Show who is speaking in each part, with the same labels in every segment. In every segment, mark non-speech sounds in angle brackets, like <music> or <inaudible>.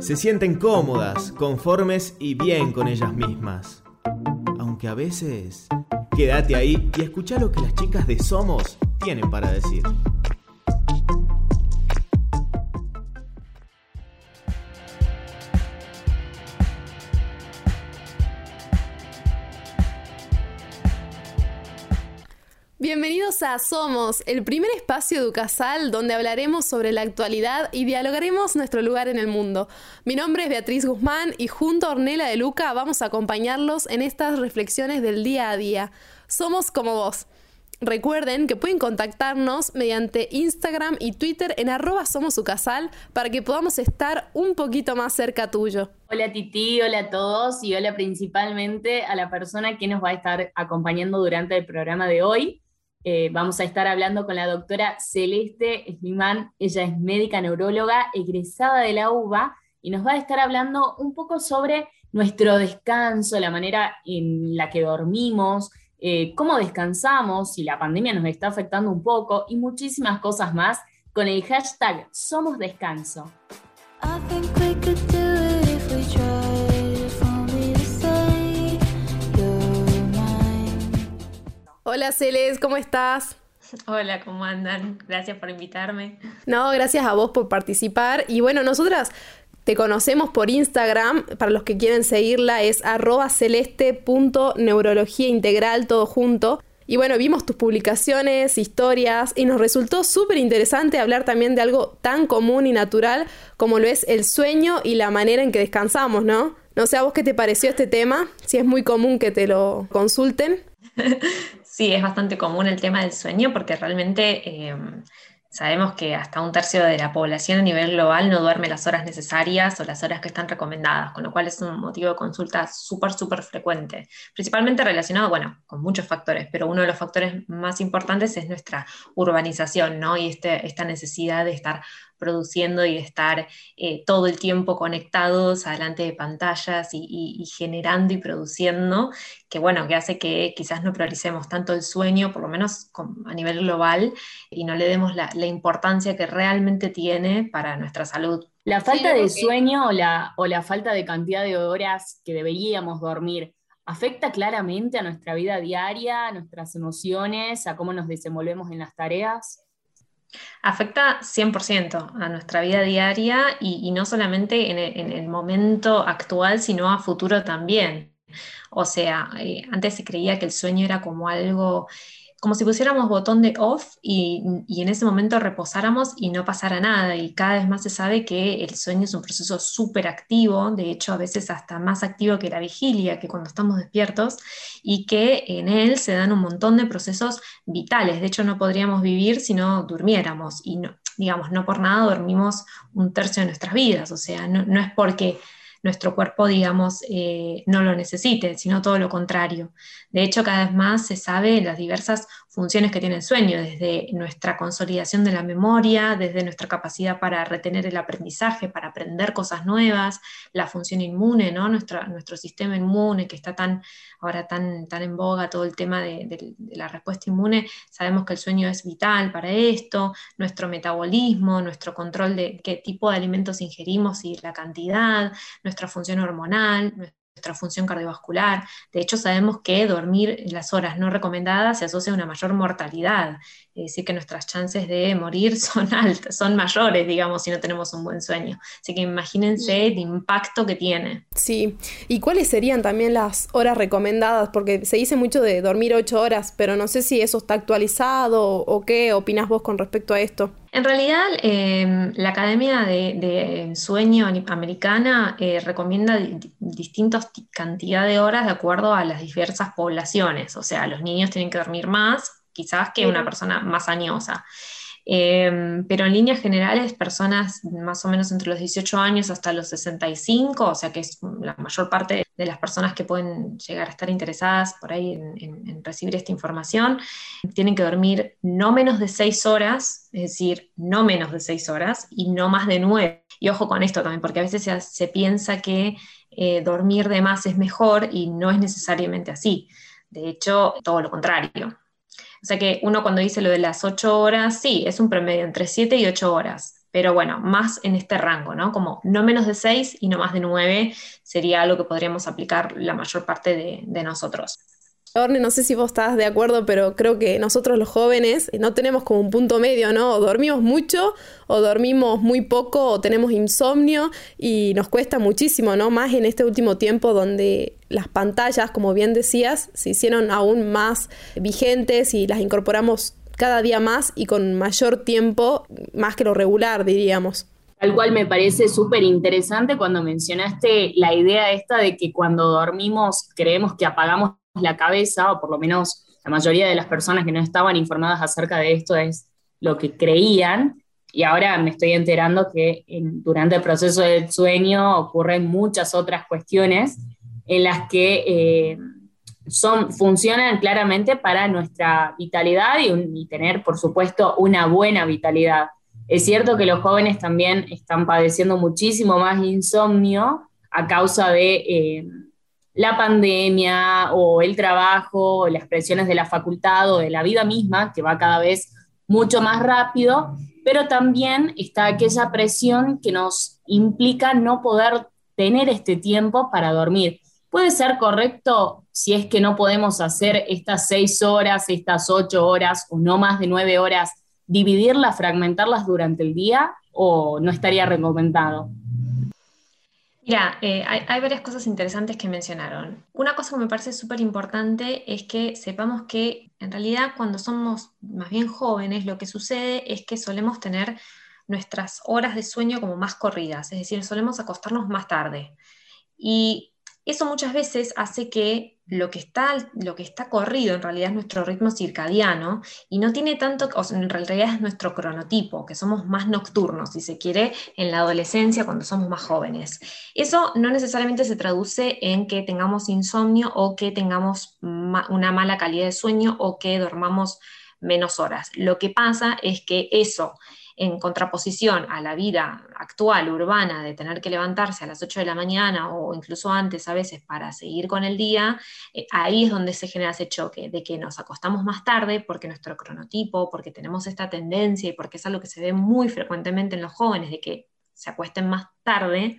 Speaker 1: se sienten cómodas, conformes y bien con ellas mismas. Aunque a veces, quédate ahí y escucha lo que las chicas de Somos tienen para decir.
Speaker 2: Somos, el primer espacio educasal donde hablaremos sobre la actualidad y dialogaremos nuestro lugar en el mundo. Mi nombre es Beatriz Guzmán y junto a Ornella de Luca vamos a acompañarlos en estas reflexiones del día a día. Somos como vos. Recuerden que pueden contactarnos mediante Instagram y Twitter en arroba somosucasal para que podamos estar un poquito más cerca tuyo.
Speaker 3: Hola Titi, hola a todos y hola principalmente a la persona que nos va a estar acompañando durante el programa de hoy. Eh, vamos a estar hablando con la doctora Celeste Slimán. Ella es médica neuróloga, egresada de la UBA, y nos va a estar hablando un poco sobre nuestro descanso, la manera en la que dormimos, eh, cómo descansamos, si la pandemia nos está afectando un poco y muchísimas cosas más con el hashtag Somos Descanso.
Speaker 2: Hola Celes, ¿cómo estás?
Speaker 4: Hola, ¿cómo andan? Gracias por invitarme.
Speaker 2: No, gracias a vos por participar. Y bueno, nosotras te conocemos por Instagram, para los que quieren seguirla es arroba celeste.neurología integral, todo junto. Y bueno, vimos tus publicaciones, historias, y nos resultó súper interesante hablar también de algo tan común y natural como lo es el sueño y la manera en que descansamos, ¿no? No sé a vos qué te pareció este tema, si es muy común que te lo consulten. <laughs>
Speaker 4: Sí, es bastante común el tema del sueño porque realmente eh, sabemos que hasta un tercio de la población a nivel global no duerme las horas necesarias o las horas que están recomendadas, con lo cual es un motivo de consulta súper, súper frecuente, principalmente relacionado, bueno, con muchos factores, pero uno de los factores más importantes es nuestra urbanización, ¿no? Y este, esta necesidad de estar produciendo y estar eh, todo el tiempo conectados adelante de pantallas y, generando y produciendo, que bueno, que hace que quizás no prioricemos tanto el sueño, por lo menos a nivel global, y no le demos la, importancia que realmente tiene para nuestra salud.
Speaker 3: La falta de sueño o la, o la falta de cantidad de horas que deberíamos dormir, afecta claramente a nuestra vida diaria, a nuestras emociones, a cómo nos desenvolvemos en las tareas?
Speaker 4: Afecta 100% a nuestra vida diaria y, no solamente en el, momento actual, sino a futuro también. O sea, eh, antes se creía que el sueño era como algo como si pusiéramos botón de off y, en ese momento reposáramos y no pasara nada. Y cada vez más se sabe que el sueño es un proceso súper activo, de hecho a veces hasta más activo que la vigilia, que cuando estamos despiertos, y que en él se dan un montón de procesos vitales. De hecho no podríamos vivir si no durmiéramos y no, digamos, no por nada dormimos un tercio de nuestras vidas. O sea, no, no es porque nuestro cuerpo, digamos, eh, no lo necesite, sino todo lo contrario. De hecho, cada vez más se sabe las diversas funciones que tiene el sueño, desde nuestra consolidación de la memoria, desde nuestra capacidad para retener el aprendizaje, para aprender cosas nuevas, la función inmune, ¿no? nuestro sistema inmune que está tan, ahora tan, tan en boga, todo el tema de la respuesta inmune, sabemos que el sueño es vital para esto, nuestro metabolismo, nuestro control de qué tipo de alimentos ingerimos y la cantidad, nuestra función hormonal, nuestra función cardiovascular. De hecho, sabemos que dormir las horas no recomendadas se asocia a una mayor mortalidad. Es decir, que nuestras chances de morir <laughs> son altas, son mayores, digamos, si no tenemos un buen sueño. Así que imagínense el impacto que tiene.
Speaker 2: Sí, ¿y cuáles serían también las horas recomendadas? Porque se dice mucho de dormir ocho horas, pero no sé si eso está actualizado o qué opinas vos con respecto a esto.
Speaker 4: En realidad, em, la Academia de, Sueño Americana eh, recomienda distintas cantidad de horas de acuerdo a las diversas poblaciones. O sea, los niños tienen que dormir más, quizás, que una persona más añosa. Em, pero en líneas generales, personas más o menos entre los 18 años hasta los 65, o sea que es la mayor parte de las personas que pueden llegar a estar interesadas por ahí en, recibir esta información, tienen que dormir no menos de 6 horas, es decir, no menos de 6 horas y no más de 9. Y ojo con esto también, porque a veces se, piensa que eh, dormir de más es mejor y no es necesariamente así. De hecho, todo lo contrario. O sea que uno cuando dice lo de las 8 horas, sí, es un promedio entre 7 y 8 horas, pero bueno, más en este rango, ¿no? Como no menos de 6 y no más de 9 sería algo que podríamos aplicar la mayor parte de, de nosotros.
Speaker 2: No sé si vos estás de acuerdo, pero creo que nosotros los jóvenes no tenemos como un punto medio, ¿no? O dormimos mucho, o dormimos muy poco, o tenemos insomnio, y nos cuesta muchísimo, ¿no? Más en este último tiempo donde las pantallas, como bien decías, se hicieron aún más vigentes y las incorporamos cada día más y con mayor tiempo, más que lo regular, diríamos.
Speaker 3: Tal cual me parece súper interesante cuando mencionaste la idea esta de que cuando dormimos creemos que apagamos la cabeza, o por lo menos la mayoría de las personas que no estaban informadas acerca de esto es lo que creían, y ahora me estoy enterando que durante el proceso del sueño ocurren muchas otras cuestiones en las que eh, son, funcionan claramente para nuestra vitalidad y, tener, por supuesto, una buena vitalidad. Es cierto que los jóvenes también están padeciendo muchísimo más insomnio a causa de... Eh, la pandemia o el trabajo, o las presiones de la facultad o de la vida misma, que va cada vez mucho más rápido, pero también está aquella presión que nos implica no poder tener este tiempo para dormir. Puede ser correcto si es que no podemos hacer estas seis horas, estas ocho horas o no más de nueve horas, dividirlas, fragmentarlas durante el día o no estaría recomendado.
Speaker 4: Mira, eh, hay, varias cosas interesantes que mencionaron. Una cosa que me parece súper importante es que sepamos que en realidad cuando somos más bien jóvenes lo que sucede es que solemos tener nuestras horas de sueño como más corridas, es decir, solemos acostarnos más tarde. Y eso muchas veces hace que lo que, está, lo que está corrido en realidad es nuestro ritmo circadiano y no tiene tanto, o en realidad es nuestro cronotipo, que somos más nocturnos, si se quiere, en la adolescencia cuando somos más jóvenes. Eso no necesariamente se traduce en que tengamos insomnio o que tengamos una mala calidad de sueño o que dormamos menos horas. Lo que pasa es que eso en contraposición a la vida actual, urbana, de tener que levantarse a las 8 de la mañana o incluso antes a veces para seguir con el día, eh, ahí es donde se genera ese choque, de que nos acostamos más tarde porque nuestro cronotipo, porque tenemos esta tendencia y porque es algo que se ve muy frecuentemente en los jóvenes, de que se acuesten más tarde,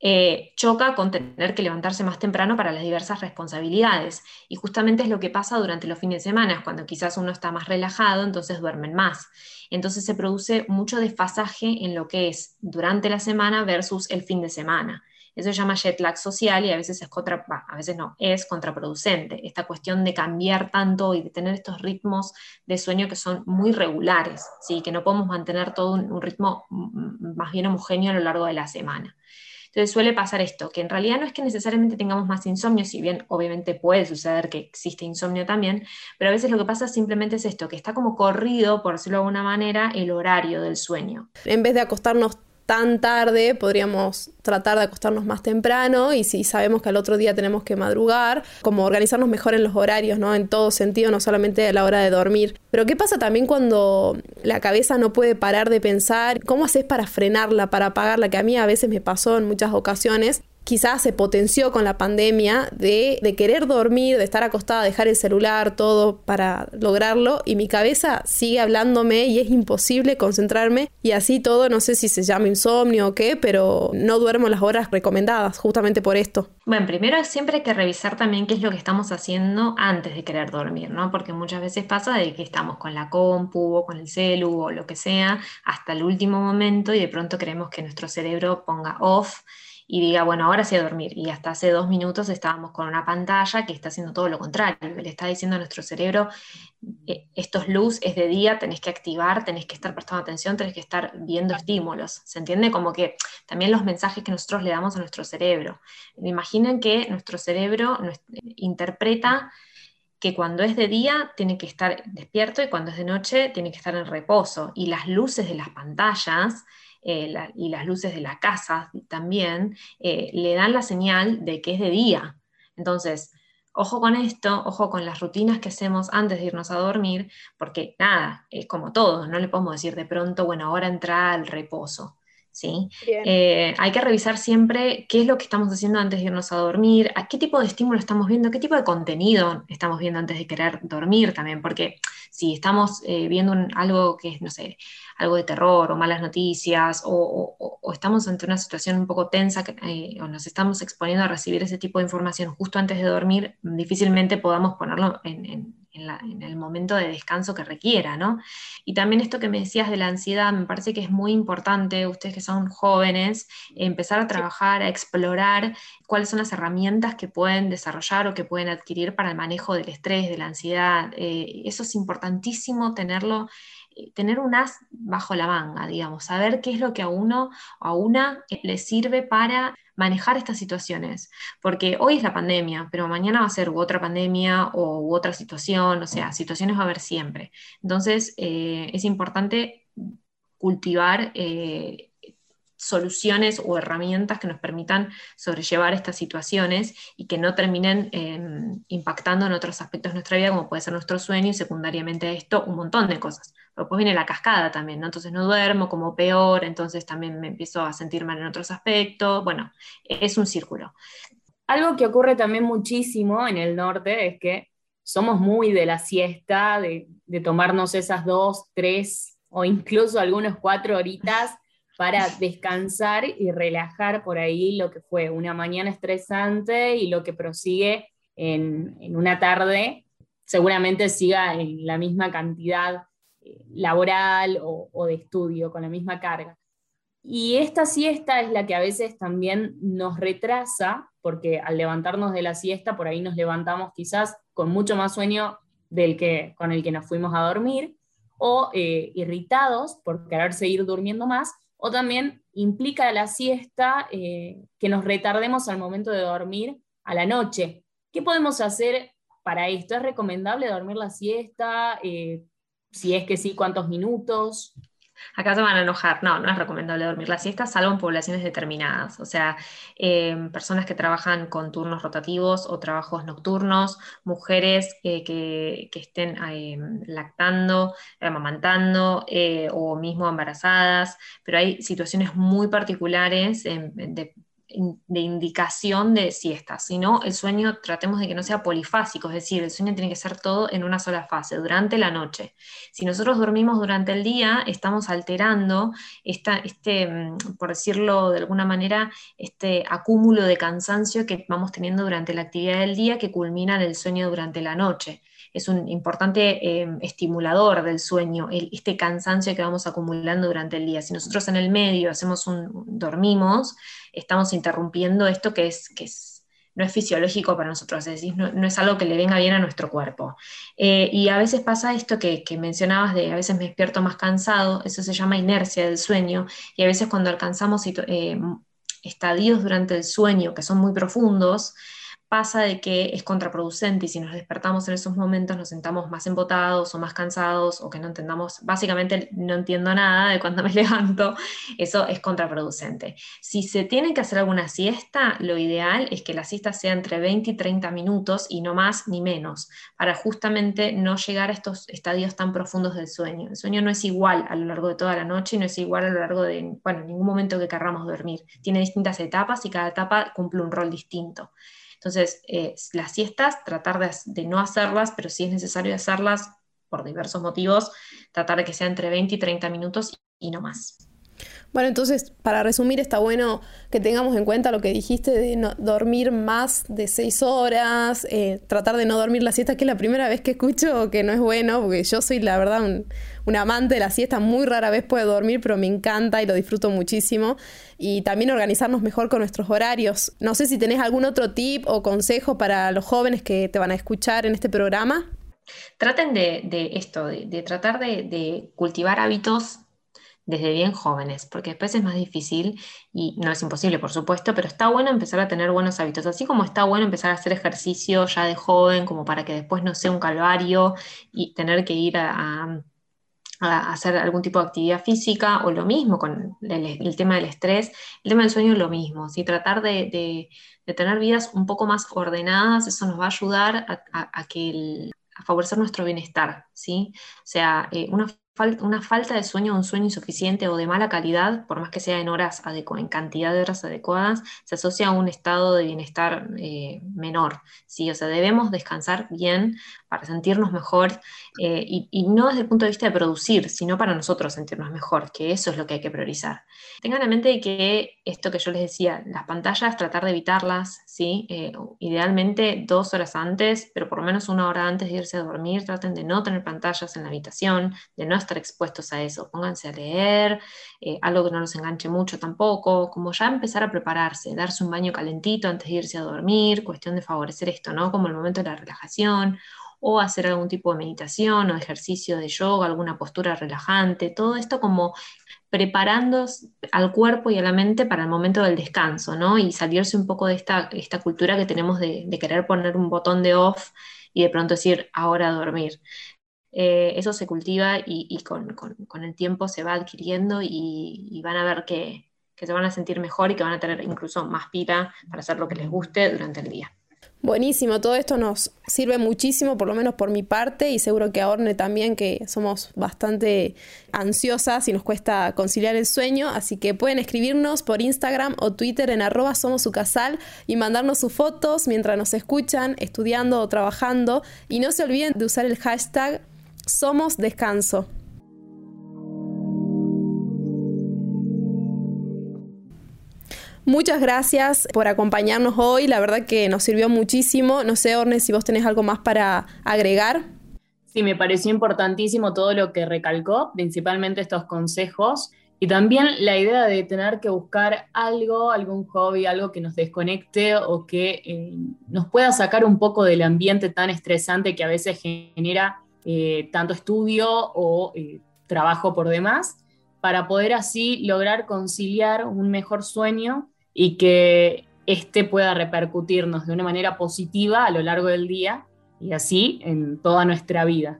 Speaker 4: eh, choca con tener que levantarse más temprano para las diversas responsabilidades. Y justamente es lo que pasa durante los fines de semana, cuando quizás uno está más relajado, entonces duermen más. Entonces se produce mucho desfasaje en lo que es durante la semana versus el fin de semana. Eso se llama jet lag social y a veces es contra, a veces no, es contraproducente. Esta cuestión de cambiar tanto y de tener estos ritmos de sueño que son muy regulares, ¿sí? que no podemos mantener todo un ritmo más bien homogéneo a lo largo de la semana. Entonces suele pasar esto, que en realidad no es que necesariamente tengamos más insomnio, si bien obviamente puede suceder que existe insomnio también, pero a veces lo que pasa simplemente es esto, que está como corrido, por decirlo de alguna manera, el horario del sueño.
Speaker 2: En vez de acostarnos tan tarde, podríamos tratar de acostarnos más temprano y si sabemos que al otro día tenemos que madrugar, como organizarnos mejor en los horarios, ¿no? En todo sentido, no solamente a la hora de dormir. Pero ¿qué pasa también cuando la cabeza no puede parar de pensar? ¿Cómo haces para frenarla, para apagarla? Que a mí a veces me pasó en muchas ocasiones quizás se potenció con la pandemia de, querer dormir, de estar acostada, dejar el celular, todo para lograrlo, y mi cabeza sigue hablándome y es imposible concentrarme, y así todo, no sé si se llama insomnio o qué, pero no duermo las horas recomendadas, justamente por esto.
Speaker 4: Bueno, primero siempre hay que revisar también qué es lo que estamos haciendo antes de querer dormir, ¿no? Porque muchas veces pasa de que estamos con la compu o con el celu o lo que sea hasta el último momento y de pronto queremos que nuestro cerebro ponga off y diga, bueno, ahora sí a dormir. Y hasta hace dos minutos estábamos con una pantalla que está haciendo todo lo contrario. Le está diciendo a nuestro cerebro, eh, estos luz es de día, tenés que activar, tenés que estar prestando atención, tenés que estar viendo estímulos. ¿Se entiende? Como que también los mensajes que nosotros le damos a nuestro cerebro. Imaginen que nuestro cerebro interpreta que cuando es de día tiene que estar despierto y cuando es de noche tiene que estar en reposo. Y las luces de las pantallas eh, y las luces de la casa también, eh, le dan la señal de que es de día. Entonces, ojo con esto, ojo con las rutinas que hacemos antes de irnos a dormir, porque nada, es como todo, no le podemos decir de pronto, bueno, ahora entra al reposo. ¿Sí? Eh, hay que revisar siempre qué es lo que estamos haciendo antes de irnos a dormir, a qué tipo de estímulo estamos viendo, qué tipo de contenido estamos viendo antes de querer dormir también, porque si estamos eh, viendo algo que es, no sé, algo de terror o malas noticias, o, estamos ante una situación un poco tensa eh, o nos estamos exponiendo a recibir ese tipo de información justo antes de dormir, difícilmente podamos ponerlo en en, el momento de descanso que requiera, ¿no? Y también esto que me decías de la ansiedad, me parece que es muy importante, ustedes que son jóvenes, empezar a trabajar, a explorar cuáles son las herramientas que pueden desarrollar o que pueden adquirir para el manejo del estrés, de la ansiedad. Eh, eso es importantísimo tenerlo eh, tener un as bajo la manga, digamos, saber qué es lo que a uno o a una le sirve para manejar estas situaciones, porque hoy es la pandemia, pero mañana va a ser otra pandemia o u otra situación, o sea, situaciones va a haber siempre. Entonces, eh, es importante cultivar eh, soluciones o herramientas que nos permitan sobrellevar estas situaciones y que no terminen em, impactando en otros aspectos de nuestra vida, como puede ser nuestro sueño y secundariamente esto un montón de cosas. Pero después viene la cascada también. Entonces no duermo como peor, entonces también me empiezo a sentir mal en otros aspectos. Bueno, es un círculo.
Speaker 3: Algo que ocurre también muchísimo en el norte es que somos muy de la siesta, de, de tomarnos esas dos, tres o incluso algunos cuatro horitas para descansar y relajar por ahí lo que fue una mañana estresante y lo que prosigue en, una tarde, seguramente siga en la misma cantidad eh, laboral o, de estudio, con la misma carga. Y esta siesta es la que a veces también nos retrasa, porque al levantarnos de la siesta, por ahí nos levantamos quizás con mucho más sueño del que con el que nos fuimos a dormir, o eh, irritados por querer seguir durmiendo más, o también implica la siesta eh, que nos retardemos al momento de dormir a la noche. ¿Qué podemos hacer para esto? ¿Es recomendable dormir la siesta? Eh, si es que sí, ¿cuántos minutos?
Speaker 4: Acá se van a enojar. No, no es recomendable dormir la siesta, salvo en poblaciones determinadas. O sea, em, personas que trabajan con turnos rotativos o trabajos nocturnos, mujeres eh, que, estén em, lactando, amamantando eh, o mismo embarazadas. Pero hay situaciones muy particulares de de indicación de siesta, sino el sueño tratemos de que no sea polifásico, es decir, el sueño tiene que ser todo en una sola fase, durante la noche. Si nosotros dormimos durante el día, estamos alterando esta, este, mm, por decirlo de alguna manera, este acúmulo de cansancio que vamos teniendo durante la actividad del día que culmina en el sueño durante la noche es un importante em, estimulador del sueño, este cansancio que vamos acumulando durante el día. Si nosotros en el medio hacemos un, dormimos, estamos interrumpiendo esto que es, que es no es fisiológico para nosotros, es decir, no, es algo que le venga bien a nuestro cuerpo. Eh, y a veces pasa esto que, mencionabas de a veces me despierto más cansado, eso se llama inercia del sueño, y a veces cuando alcanzamos eh, estadios durante el sueño que son muy profundos, pasa de que es contraproducente y si nos despertamos en esos momentos nos sentamos más embotados o más cansados o que no entendamos, básicamente no entiendo nada de cuando me <laughs> levanto, eso es contraproducente. Si se tiene que hacer alguna siesta, lo ideal es que la siesta sea entre 20 y 30 minutos y no más ni menos, para justamente no llegar a estos estadios tan profundos del sueño. El sueño no es igual a lo largo de toda la noche y no es igual a lo largo de, bueno, ningún momento que querramos dormir. Tiene distintas etapas y cada etapa cumple un rol distinto. Entonces, eh, las siestas, tratar de, no hacerlas, pero si es necesario hacerlas por diversos motivos, tratar de que sea entre 20 y 30 minutos y no más.
Speaker 2: Bueno, entonces, para resumir, está bueno que tengamos en cuenta lo que dijiste de no, dormir más de seis horas, eh, tratar de no dormir la siesta, que es la primera vez que escucho que no es bueno, porque yo soy, la verdad, un, amante de la siesta, muy rara vez puedo dormir, pero me encanta y lo disfruto muchísimo. Y también organizarnos mejor con nuestros horarios. No sé si tenés algún otro tip o consejo para los jóvenes que te van a escuchar en este programa.
Speaker 4: Traten de, esto, de, tratar de cultivar hábitos desde bien jóvenes, porque después es más difícil y no es imposible, por supuesto, pero está bueno empezar a tener buenos hábitos, así como está bueno empezar a hacer ejercicio ya de joven, como para que después no sea un calvario y tener que ir a, hacer algún tipo de actividad física, o lo mismo con el, tema del estrés, el tema del sueño es lo mismo, ¿sí? tratar de, tener vidas un poco más ordenadas, eso nos va a ayudar a, que a favorecer nuestro bienestar, ¿sí? O sea, eh, una una falta de sueño, un sueño insuficiente o de mala calidad, por más que sea en horas en cantidad de horas adecuadas, se asocia a un estado de bienestar eh, menor. ¿sí? O sea, debemos descansar bien para sentirnos mejor eh, y, y, no desde el punto de vista de producir, sino para nosotros sentirnos mejor, que eso es lo que hay que priorizar. Tengan en mente que esto que yo les decía, las pantallas, tratar de evitarlas, ¿sí? Eh, idealmente dos horas antes, pero por lo menos una hora antes de irse a dormir, traten de no tener pantallas en la habitación, de no estar expuestos a eso, pónganse a leer, eh, algo que no los enganche mucho tampoco, como ya empezar a prepararse, darse un baño calentito antes de irse a dormir, cuestión de favorecer esto, ¿no? Como el momento de la relajación, o hacer algún tipo de meditación o ejercicio de yoga, alguna postura relajante, todo esto como preparando al cuerpo y a la mente para el momento del descanso, ¿no? Y salirse un poco de esta, esta cultura que tenemos de, querer poner un botón de off y de pronto decir, ahora a dormir. Eh, eso se cultiva y, con, el tiempo se va adquiriendo y, van a ver que, que se van a sentir mejor y que van a tener incluso más pila para hacer lo que les guste durante el día.
Speaker 2: Buenísimo, todo esto nos sirve muchísimo, por lo menos por mi parte, y seguro que a Orne también, que somos bastante ansiosas y nos cuesta conciliar el sueño, así que pueden escribirnos por Instagram o Twitter en arroba somos su casal y mandarnos sus fotos mientras nos escuchan, estudiando o trabajando, y no se olviden de usar el hashtag somos descanso. Muchas gracias por acompañarnos hoy, la verdad que nos sirvió muchísimo. No sé, Orne, si vos tenés algo más para agregar.
Speaker 3: Sí, me pareció importantísimo todo lo que recalcó, principalmente estos consejos y también la idea de tener que buscar algo, algún hobby, algo que nos desconecte o que eh, nos pueda sacar un poco del ambiente tan estresante que a veces genera eh, tanto estudio o eh, trabajo por demás, para poder así lograr conciliar un mejor sueño y que este pueda repercutirnos de una manera positiva a lo largo del día y así en toda nuestra vida.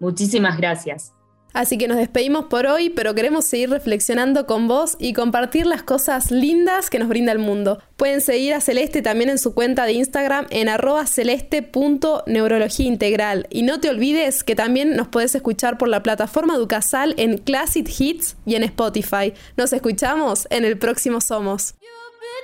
Speaker 3: Muchísimas gracias.
Speaker 2: Así que nos despedimos por hoy, pero queremos seguir reflexionando con vos y compartir las cosas lindas que nos brinda el mundo. Pueden seguir a Celeste también en su cuenta de Instagram en arroba celeste.neurología integral. Y no te olvides que también nos puedes escuchar por la plataforma Ducasal en Classic Hits y en Spotify. Nos escuchamos en el próximo Somos.